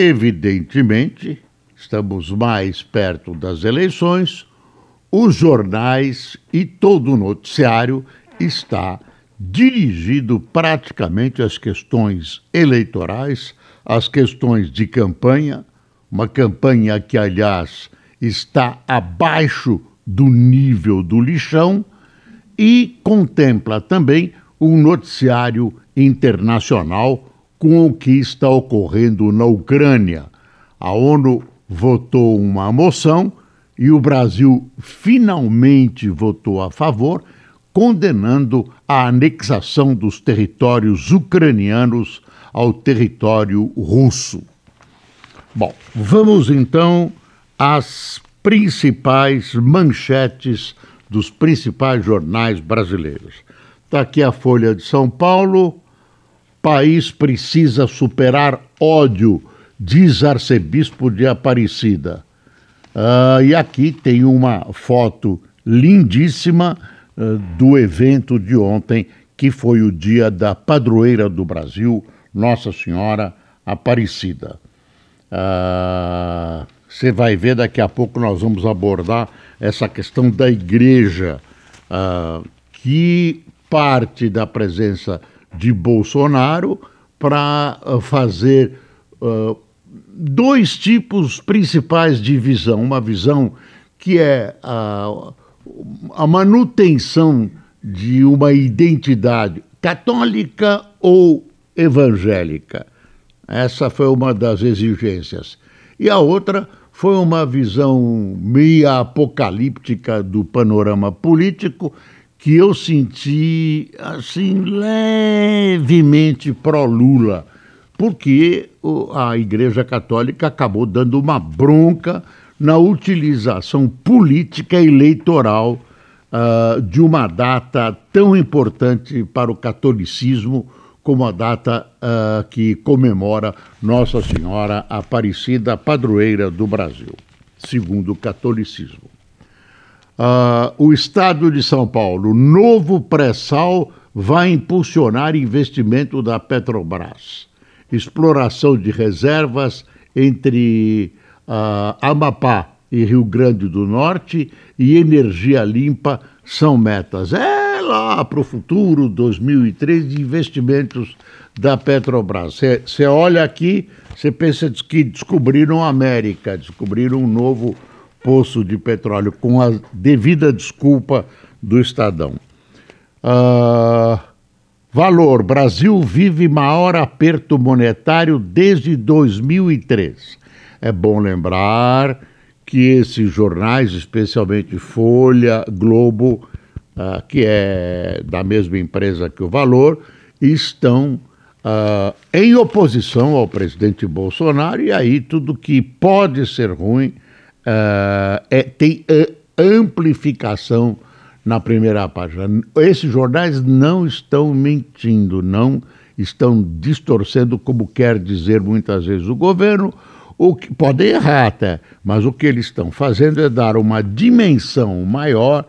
Evidentemente, estamos mais perto das eleições, os jornais e todo o noticiário está dirigido praticamente às questões eleitorais, às questões de campanha, uma campanha que, aliás, está abaixo do nível do lixão e contempla também um noticiário internacional com o que está ocorrendo na Ucrânia. A ONU votou uma moção e o Brasil finalmente votou a favor, condenando a anexação dos territórios ucranianos ao território russo. Bom, vamos então às principais manchetes dos principais jornais brasileiros. Está aqui a Folha de São Paulo, país precisa superar ódio, diz arcebispo de Aparecida. Uh, e aqui tem uma foto lindíssima uh, do evento de ontem, que foi o dia da padroeira do Brasil, Nossa Senhora Aparecida. Você uh, vai ver daqui a pouco nós vamos abordar essa questão da igreja, que parte da presença de Bolsonaro para uh, fazer uh, dois tipos principais de visão. Uma visão que é a, a manutenção de uma identidade católica ou evangélica. Essa foi uma das exigências. E a outra foi uma visão meia apocalíptica do panorama político que eu senti assim levemente pró-Lula, porque a Igreja Católica acabou dando uma bronca na utilização política eleitoral uh, de uma data tão importante para o catolicismo como a data uh, que comemora Nossa Senhora Aparecida, padroeira do Brasil, segundo o catolicismo. Uh, o Estado de São Paulo, novo pré-sal vai impulsionar investimento da Petrobras. Exploração de reservas entre uh, Amapá e Rio Grande do Norte e energia limpa são metas. É lá para o futuro, 2003, de investimentos da Petrobras. Você olha aqui, você pensa que descobriram a América, descobriram um novo poço de petróleo, com a devida desculpa do Estadão. Uh, valor: Brasil vive maior aperto monetário desde 2003. É bom lembrar que esses jornais, especialmente Folha, Globo, uh, que é da mesma empresa que o Valor, estão uh, em oposição ao presidente Bolsonaro, e aí tudo que pode ser ruim uh, é, tem uh, amplificação na primeira página. Esses jornais não estão mentindo, não estão distorcendo, como quer dizer muitas vezes o governo, o que pode errar até, mas o que eles estão fazendo é dar uma dimensão maior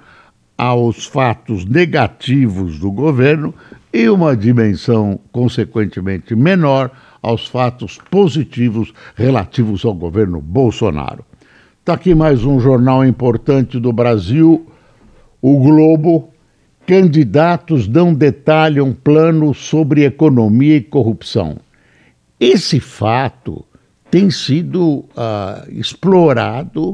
aos fatos negativos do governo e uma dimensão, consequentemente, menor aos fatos positivos relativos ao governo Bolsonaro. Está aqui mais um jornal importante do Brasil, o Globo. Candidatos não detalham plano sobre economia e corrupção. Esse fato tem sido uh, explorado,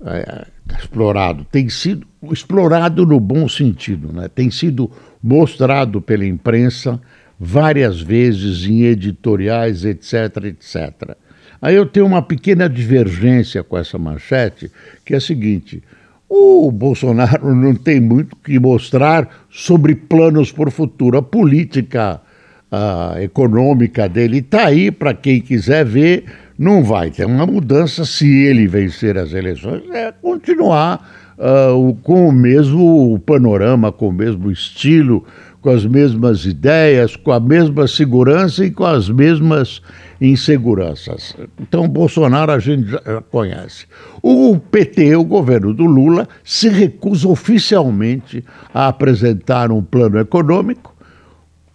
uh, explorado, tem sido explorado no bom sentido, né? tem sido mostrado pela imprensa várias vezes em editoriais, etc, etc. Aí eu tenho uma pequena divergência com essa manchete, que é a seguinte: o Bolsonaro não tem muito que mostrar sobre planos para o futuro. A política a econômica dele está aí para quem quiser ver não vai ter uma mudança se ele vencer as eleições, é continuar uh, com o mesmo panorama, com o mesmo estilo, com as mesmas ideias, com a mesma segurança e com as mesmas inseguranças. Então, Bolsonaro a gente já conhece. O PT, o governo do Lula, se recusa oficialmente a apresentar um plano econômico.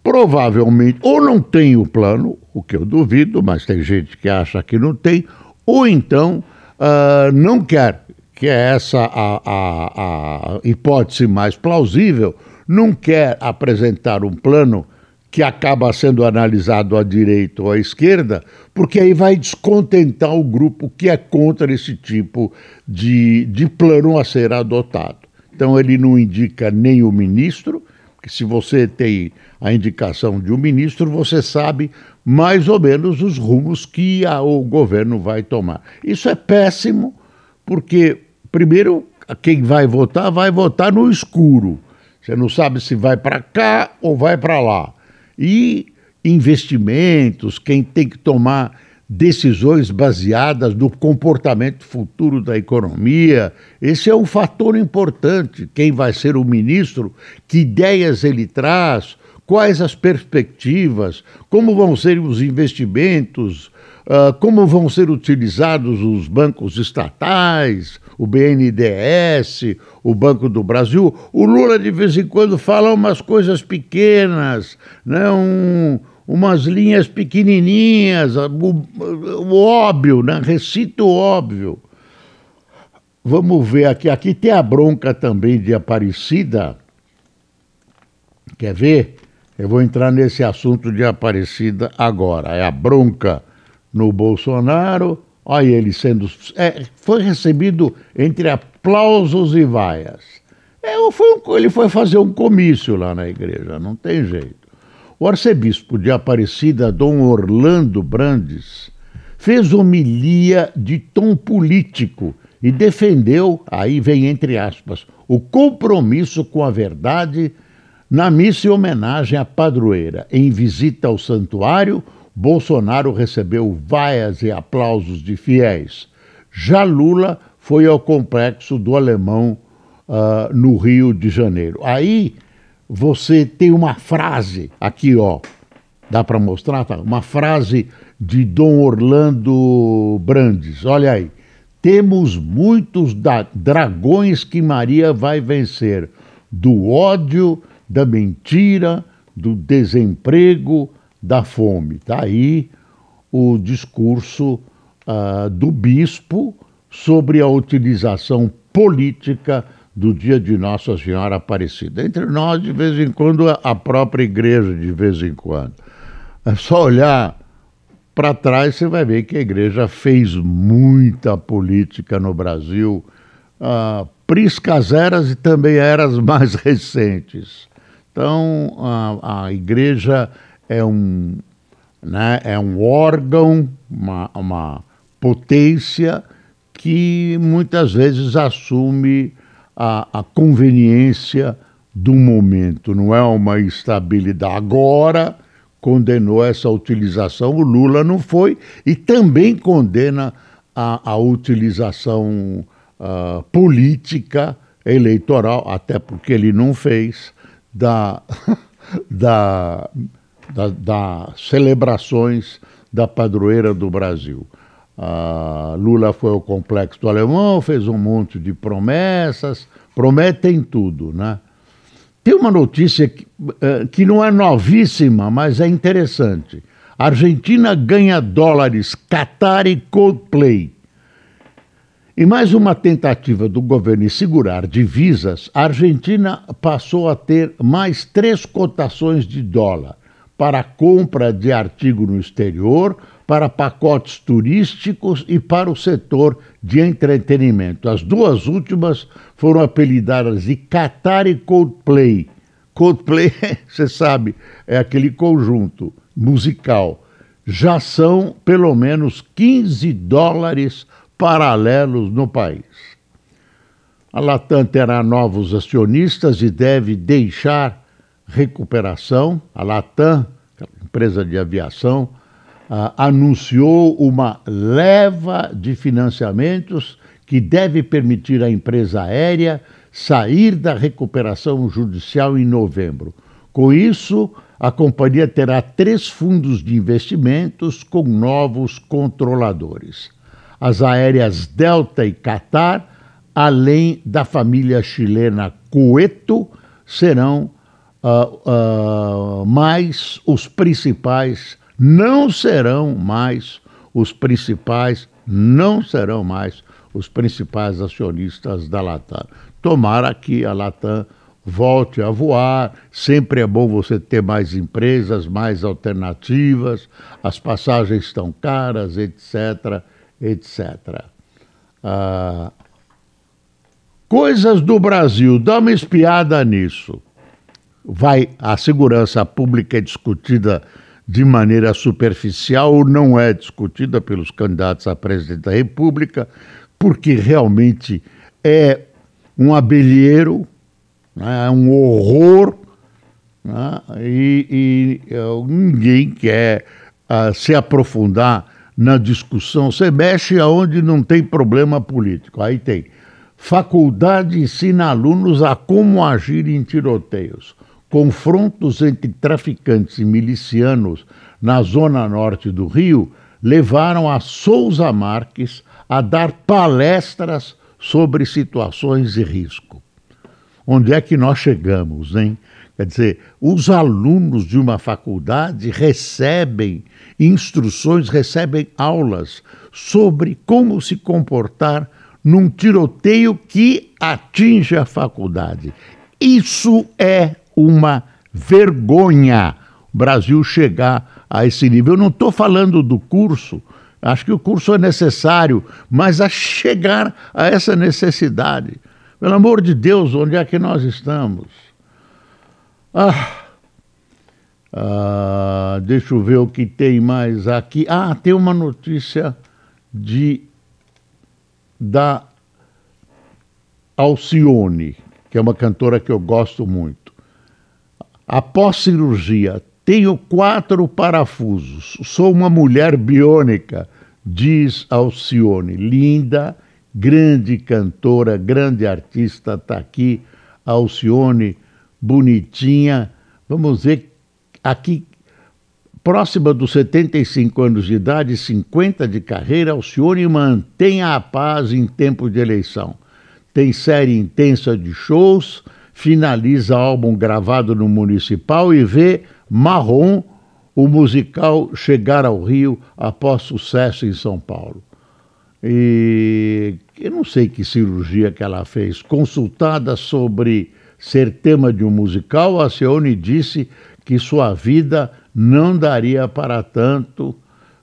Provavelmente, ou não tem o plano, o que eu duvido, mas tem gente que acha que não tem, ou então uh, não quer, que é essa a, a, a hipótese mais plausível, não quer apresentar um plano que acaba sendo analisado à direita ou à esquerda, porque aí vai descontentar o grupo que é contra esse tipo de, de plano a ser adotado. Então ele não indica nem o ministro, que se você tem a indicação de um ministro, você sabe mais ou menos os rumos que a, o governo vai tomar. Isso é péssimo, porque, primeiro, quem vai votar vai votar no escuro. Você não sabe se vai para cá ou vai para lá e investimentos, quem tem que tomar decisões baseadas no comportamento futuro da economia. Esse é um fator importante. Quem vai ser o ministro, que ideias ele traz, quais as perspectivas, como vão ser os investimentos, uh, como vão ser utilizados os bancos estatais, o BNDES, o Banco do Brasil. O Lula, de vez em quando, fala umas coisas pequenas, né? Um, umas linhas pequenininhas, o, o óbvio, né? recita o óbvio. Vamos ver aqui. Aqui tem a bronca também de Aparecida. Quer ver? Eu vou entrar nesse assunto de Aparecida agora. É a bronca no Bolsonaro Olha ele sendo. É, foi recebido entre aplausos e vaias. É, foi um, ele foi fazer um comício lá na igreja, não tem jeito. O arcebispo de Aparecida, Dom Orlando Brandes, fez homilia de tom político e defendeu, aí vem entre aspas, o compromisso com a verdade na missa em homenagem à padroeira. Em visita ao santuário, Bolsonaro recebeu vaias e aplausos de fiéis. Já Lula foi ao complexo do Alemão uh, no Rio de Janeiro. Aí você tem uma frase aqui, ó. Dá para mostrar? Tá? Uma frase de Dom Orlando Brandes. Olha aí. Temos muitos dragões que Maria vai vencer: do ódio, da mentira, do desemprego, da fome. Está aí o discurso uh, do bispo sobre a utilização política do dia de Nossa Senhora Aparecida. Entre nós, de vez em quando, a própria igreja, de vez em quando. É só olhar para trás, você vai ver que a igreja fez muita política no Brasil, uh, priscas eras e também eras mais recentes. Então, a, a igreja é um, né, é um órgão, uma, uma potência que muitas vezes assume a, a conveniência do momento, não é uma estabilidade. Agora condenou essa utilização, o Lula não foi, e também condena a, a utilização uh, política eleitoral, até porque ele não fez, da, da das da celebrações da padroeira do Brasil. Ah, Lula foi ao complexo do Alemão, fez um monte de promessas, prometem tudo, né? Tem uma notícia que, eh, que não é novíssima, mas é interessante. Argentina ganha dólares Qatar e Coldplay. Em mais uma tentativa do governo em segurar divisas, a Argentina passou a ter mais três cotações de dólar para compra de artigo no exterior, para pacotes turísticos e para o setor de entretenimento. As duas últimas foram apelidadas de Qatar e Coldplay. Coldplay, você sabe, é aquele conjunto musical. Já são pelo menos 15 dólares paralelos no país. A Latam terá novos acionistas e deve deixar recuperação, a Latam, empresa de aviação, anunciou uma leva de financiamentos que deve permitir à empresa aérea sair da recuperação judicial em novembro. Com isso, a companhia terá três fundos de investimentos com novos controladores: as aéreas Delta e Qatar, além da família chilena Coeto, serão uh, uh, mais os principais, não serão mais os principais, não serão mais os principais acionistas da Latam. Tomara que a Latam volte a voar. Sempre é bom você ter mais empresas, mais alternativas. As passagens estão caras, etc, etc. Ah, coisas do Brasil, dá uma espiada nisso. Vai, a segurança pública é discutida de maneira superficial ou não é discutida pelos candidatos a presidente da República, porque realmente é um abelheiro né? é um horror né? e, e uh, ninguém quer uh, se aprofundar na discussão. Você mexe aonde não tem problema político. Aí tem. Faculdade ensina alunos a como agir em tiroteios. Confrontos entre traficantes e milicianos na zona norte do Rio levaram a Souza Marques a dar palestras sobre situações de risco onde é que nós chegamos, hein? Quer dizer, os alunos de uma faculdade recebem instruções, recebem aulas sobre como se comportar num tiroteio que atinge a faculdade. Isso é uma vergonha. O Brasil chegar a esse nível. Eu não estou falando do curso, acho que o curso é necessário, mas a chegar a essa necessidade. Pelo amor de Deus, onde é que nós estamos? Ah, ah, deixa eu ver o que tem mais aqui. Ah, tem uma notícia de da Alcione, que é uma cantora que eu gosto muito. Após cirurgia, tenho quatro parafusos. Sou uma mulher biônica, diz Alcione. Linda, grande cantora, grande artista, está aqui, Alcione, bonitinha. Vamos ver, aqui, próxima dos 75 anos de idade, 50 de carreira, Alcione mantém a paz em tempo de eleição. Tem série intensa de shows, finaliza álbum gravado no Municipal e vê Marrom, o musical, chegar ao Rio após sucesso em São Paulo. E eu não sei que cirurgia que ela fez. Consultada sobre ser tema de um musical, a Seone disse que sua vida não daria para tanto.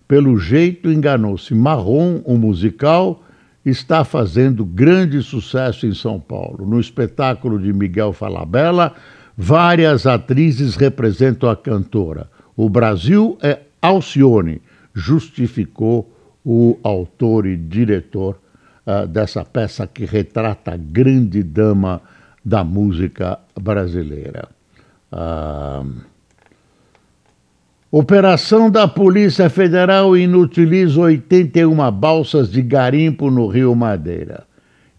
Pelo jeito, enganou-se. Marrom, o musical, está fazendo grande sucesso em São Paulo. No espetáculo de Miguel Falabella, várias atrizes representam a cantora. O Brasil é Alcione, justificou o autor e diretor uh, dessa peça que retrata a grande dama da música brasileira. Uh, Operação da Polícia Federal inutiliza 81 balsas de garimpo no Rio Madeira.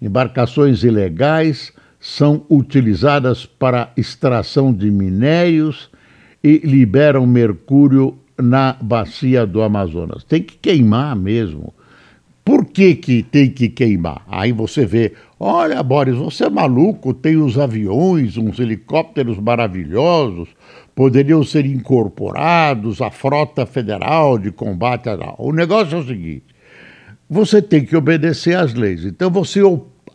Embarcações ilegais são utilizadas para extração de minérios e liberam mercúrio na bacia do Amazonas. Tem que queimar mesmo. Por que, que tem que queimar? Aí você vê, olha, Boris, você é maluco, tem os aviões, uns helicópteros maravilhosos, poderiam ser incorporados à frota federal de combate. O negócio é o seguinte: você tem que obedecer às leis. Então você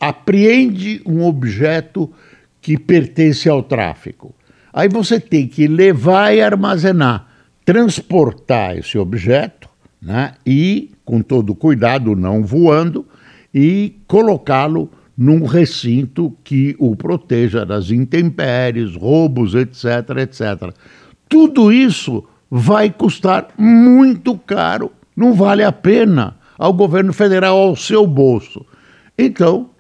apreende um objeto que pertence ao tráfico. Aí você tem que levar e armazenar transportar esse objeto né, e, com todo cuidado, não voando, e colocá-lo num recinto que o proteja das intempéries, roubos, etc, etc. Tudo isso vai custar muito caro, não vale a pena ao governo federal, ao seu bolso. Então,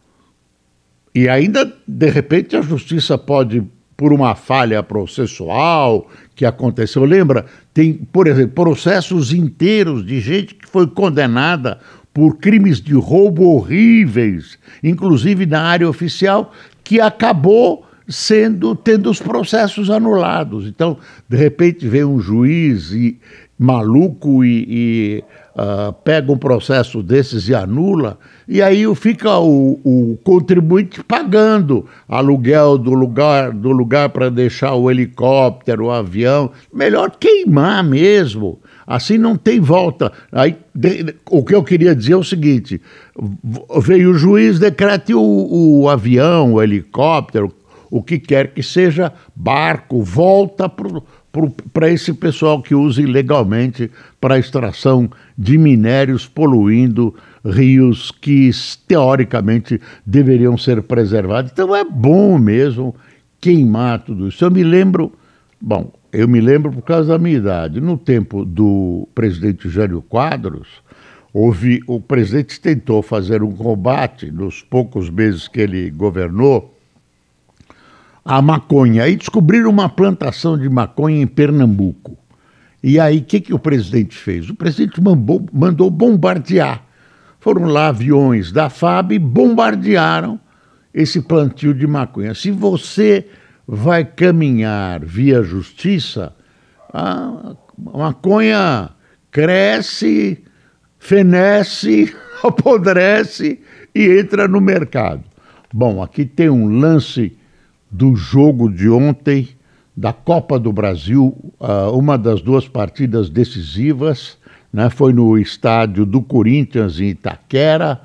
e ainda, de repente, a justiça pode por uma falha processual que aconteceu. Lembra? Tem, por exemplo, processos inteiros de gente que foi condenada por crimes de roubo horríveis, inclusive na área oficial, que acabou sendo tendo os processos anulados. Então, de repente, vem um juiz e, maluco e, e uh, pega um processo desses e anula, e aí fica o, o contribuinte pagando aluguel do lugar do lugar para deixar o helicóptero, o avião. Melhor queimar mesmo. Assim não tem volta. Aí, de, o que eu queria dizer é o seguinte: veio o juiz, decrete o, o avião, o helicóptero, o que quer que seja, barco, volta para esse pessoal que usa ilegalmente para extração de minérios poluindo rios que teoricamente deveriam ser preservados. Então é bom mesmo queimar tudo isso. Eu me lembro, bom, eu me lembro por causa da minha idade. No tempo do presidente Jânio Quadros, houve o presidente tentou fazer um combate nos poucos meses que ele governou a maconha. Aí descobriram uma plantação de maconha em Pernambuco. E aí, o que, que o presidente fez? O presidente mandou, mandou bombardear. Foram lá aviões da FAB e bombardearam esse plantio de maconha. Se você vai caminhar via justiça, a maconha cresce, fenece, apodrece e entra no mercado. Bom, aqui tem um lance do jogo de ontem da Copa do Brasil, uh, uma das duas partidas decisivas, né, foi no estádio do Corinthians em Itaquera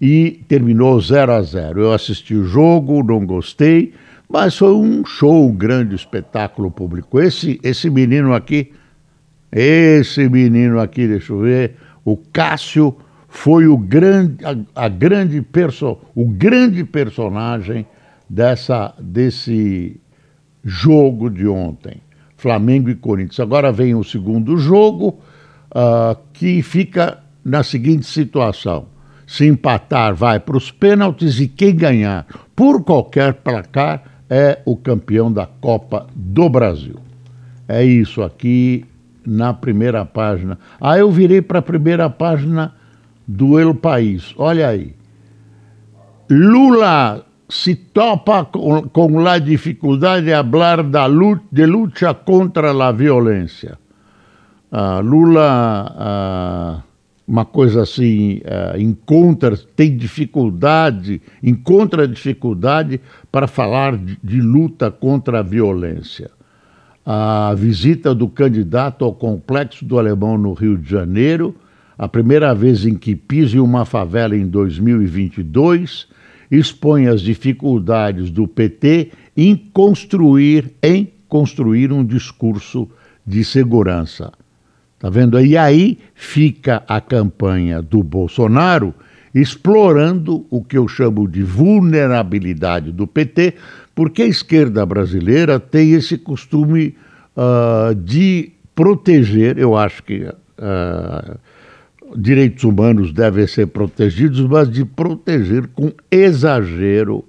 e terminou 0 a 0. Eu assisti o jogo, não gostei, mas foi um show, um grande espetáculo público. Esse esse menino aqui, esse menino aqui, deixa eu ver, o Cássio foi o grande a, a grande perso, o grande personagem dessa, desse jogo de ontem, Flamengo e Corinthians. Agora vem o segundo jogo, uh, que fica na seguinte situação: se empatar, vai para os pênaltis e quem ganhar por qualquer placar é o campeão da Copa do Brasil. É isso aqui na primeira página. Ah, eu virei para a primeira página do El País. Olha aí. Lula se topa com, com a dificuldade de falar da luta, de luta contra a violência. Uh, Lula, uh, uma coisa assim, uh, encontra, tem dificuldade, encontra dificuldade para falar de, de luta contra a violência. A visita do candidato ao Complexo do Alemão no Rio de Janeiro, a primeira vez em que pisa em uma favela em 2022, expõe as dificuldades do PT em construir, em construir um discurso de segurança. Tá vendo? E aí fica a campanha do Bolsonaro explorando o que eu chamo de vulnerabilidade do PT, porque a esquerda brasileira tem esse costume uh, de proteger, eu acho que uh, direitos humanos devem ser protegidos, mas de proteger com exagero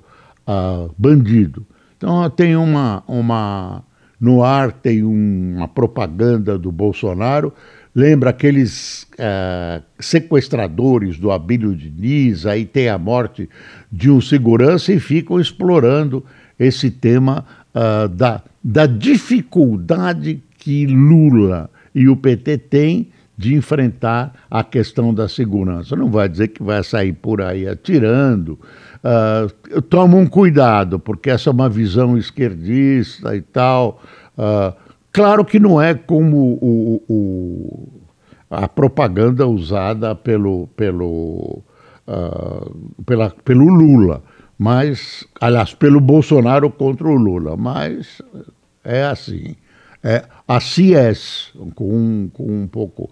uh, bandido. Então tem uma, uma no ar tem uma propaganda do Bolsonaro, lembra aqueles uh, sequestradores do Abílio Diniz, aí tem a morte de um segurança e ficam explorando esse tema uh, da, da dificuldade que Lula e o PT têm de enfrentar a questão da segurança. Não vai dizer que vai sair por aí atirando. Uh, toma um cuidado, porque essa é uma visão esquerdista e tal. Uh, claro que não é como o, o, a propaganda usada pelo, pelo, uh, pela, pelo Lula, mas, aliás, pelo Bolsonaro contra o Lula, mas é assim. É, assim é, com, com um pouco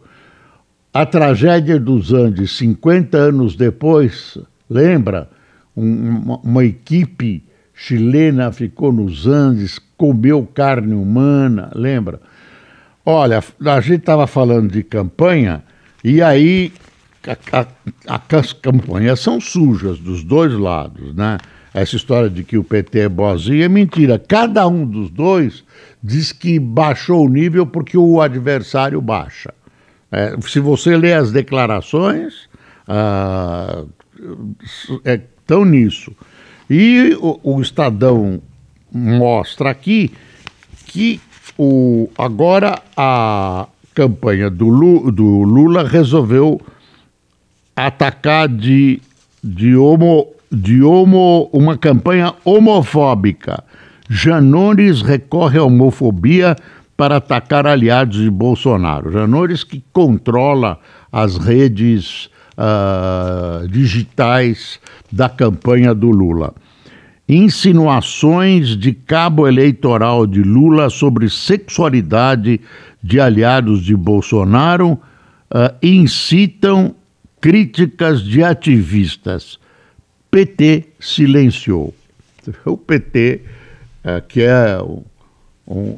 a tragédia dos Andes, 50 anos depois, lembra? uma, uma equipe chilena ficou nos Andes, comeu carne humana, lembra? Olha, a gente estava falando de campanha e aí as campanhas são sujas dos dois lados, né? essa história de que o PT é boazinho é mentira. Cada um dos dois diz que baixou o nível porque o adversário baixa. É, se você ler as declarações, ah, estão nisso. E o, o, Estadão mostra aqui que o, agora a campanha do Lula, do Lula resolveu atacar de, de homo de homo, uma campanha homofóbica. Janones recorre à homofobia para atacar aliados de Bolsonaro. Janones que controla as redes uh, digitais da campanha do Lula. Insinuações de cabo eleitoral de Lula sobre sexualidade de aliados de Bolsonaro uh, incitam críticas de ativistas. PT silenciou. O PT, é, que é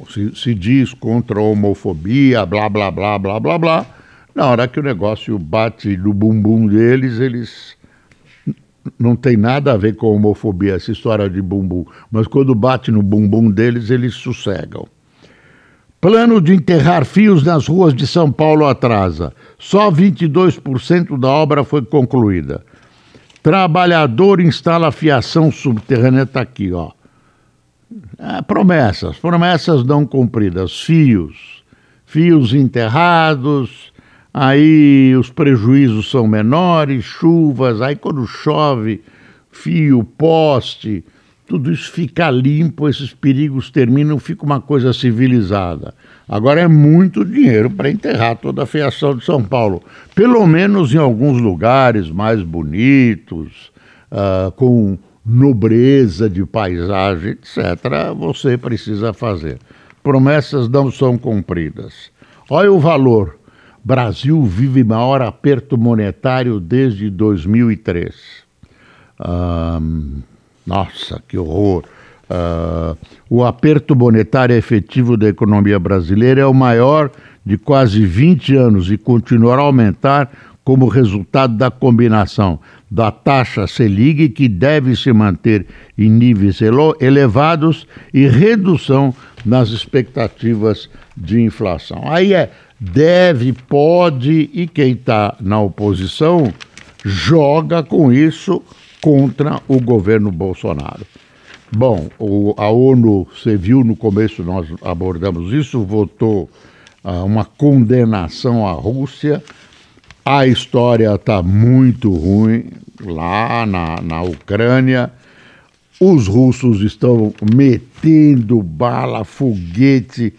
se, se, diz contra a homofobia, blá, blá, blá, blá, blá, blá, na hora que o negócio bate no bumbum deles, eles não tem nada a ver com homofobia, essa história de bumbum, mas quando bate no bumbum deles, eles sossegam. Plano de enterrar fios nas ruas de São Paulo atrasa. Só 22% da obra foi concluída. Trabalhador instala fiação subterrânea, está aqui, ó. É, promessas, promessas não cumpridas, fios, fios enterrados, aí os prejuízos são menores, chuvas, aí quando chove, fio, poste, tudo isso fica limpo, esses perigos terminam, fica uma coisa civilizada. Agora é muito dinheiro para enterrar toda a fiação de São Paulo. Pelo menos em alguns lugares mais bonitos, uh, com nobreza de paisagem, etc., você precisa fazer. Promessas não são cumpridas. Olha o valor. Brasil vive maior aperto monetário desde 2003. Um, nossa, que horror! Uh, o aperto monetário efetivo da economia brasileira é o maior de quase 20 anos e continuará a aumentar como resultado da combinação da taxa Selic, que deve se manter em níveis elevados, e redução nas expectativas de inflação. Aí é deve, pode, e quem está na oposição joga com isso contra o governo Bolsonaro. Bom, o, a ONU, você viu no começo, nós abordamos isso, votou ah, uma condenação à Rússia. A história está muito ruim lá na, na Ucrânia. Os russos estão metendo bala, foguete,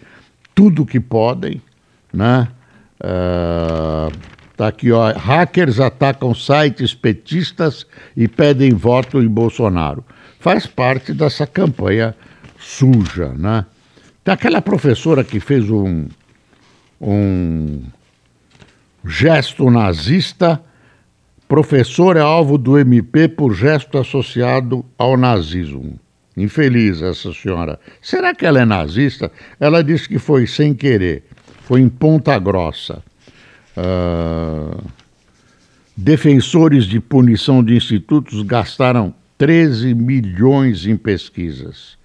tudo que podem, né? Uh, tá aqui, ó. Hackers atacam sites petistas e pedem voto em Bolsonaro faz parte dessa campanha suja, né? Tem aquela professora que fez um, um gesto nazista, professor é alvo do MP por gesto associado ao nazismo. Infeliz essa senhora. Será que ela é nazista? Ela disse que foi sem querer, foi em Ponta Grossa. Uh, defensores de punição de institutos gastaram 13 milhões em pesquisas.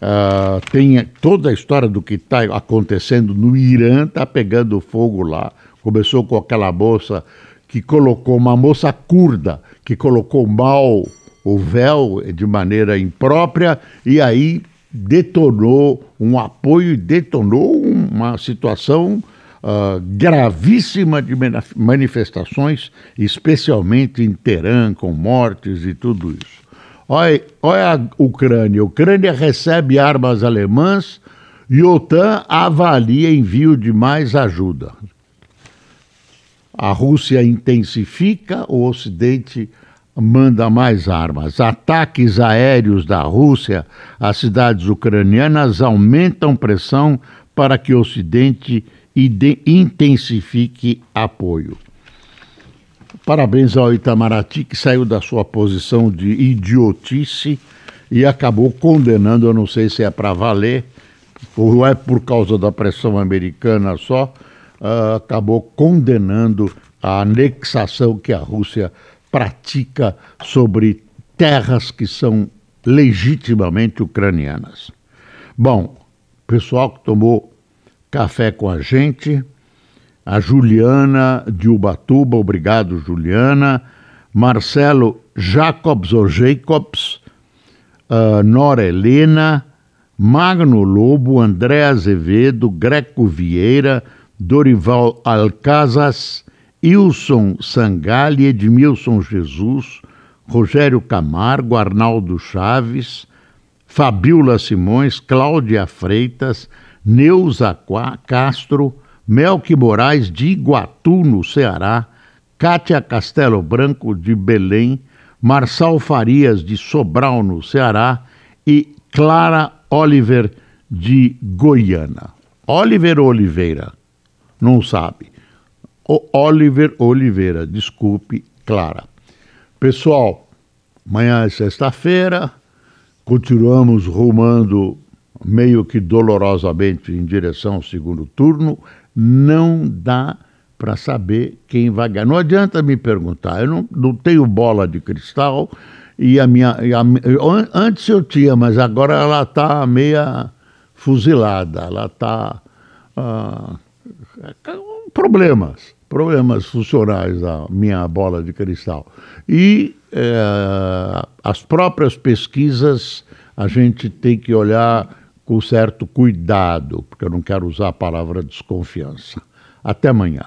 Uh, tem toda a história do que está acontecendo no Irã, está pegando fogo lá. Começou com aquela moça que colocou, uma moça curda, que colocou mal o véu de maneira imprópria e aí detonou um apoio e detonou uma situação uh, gravíssima de manifestações, especialmente em Teherã, com mortes e tudo isso. Olha, olha a Ucrânia. A Ucrânia recebe armas alemãs e a OTAN avalia envio de mais ajuda. A Rússia intensifica, o Ocidente manda mais armas. Ataques aéreos da Rússia às cidades ucranianas aumentam pressão para que o Ocidente intensifique apoio. Parabéns ao Itamaraty, que saiu da sua posição de idiotice e acabou condenando, eu não sei se é para valer, ou é por causa da pressão americana só, uh, acabou condenando a anexação que a Rússia pratica sobre terras que são legitimamente ucranianas. Bom, pessoal que tomou café com a gente, a Juliana de Ubatuba, obrigado Juliana, Marcelo Jacobs ou Jacobs, uh, Nora Helena, Magno Lobo, André Azevedo, Greco Vieira, Dorival Alcazas, Ilson Sangali, Edmilson Jesus, Rogério Camargo, Arnaldo Chaves, Fabiola Simões, Cláudia Freitas, Neuza Castro, Melque Moraes de Iguatu, no Ceará, Cátia Castelo Branco de Belém, Marçal Farias de Sobral, no Ceará e Clara Oliver de Goiânia. Oliver Oliveira, não sabe. O Oliver Oliveira, desculpe, Clara. Pessoal, amanhã é sexta-feira, continuamos rumando meio que dolorosamente em direção ao segundo turno. Não dá para saber quem vai ganhar. Não adianta me perguntar, eu não, não tenho bola de cristal e a minha. E a, antes eu tinha, mas agora ela está meia fuzilada, ela está. Ah, problemas problemas funcionais da minha bola de cristal. E é, as próprias pesquisas a gente tem que olhar com certo cuidado, porque eu não quero usar a palavra desconfiança. Até amanhã.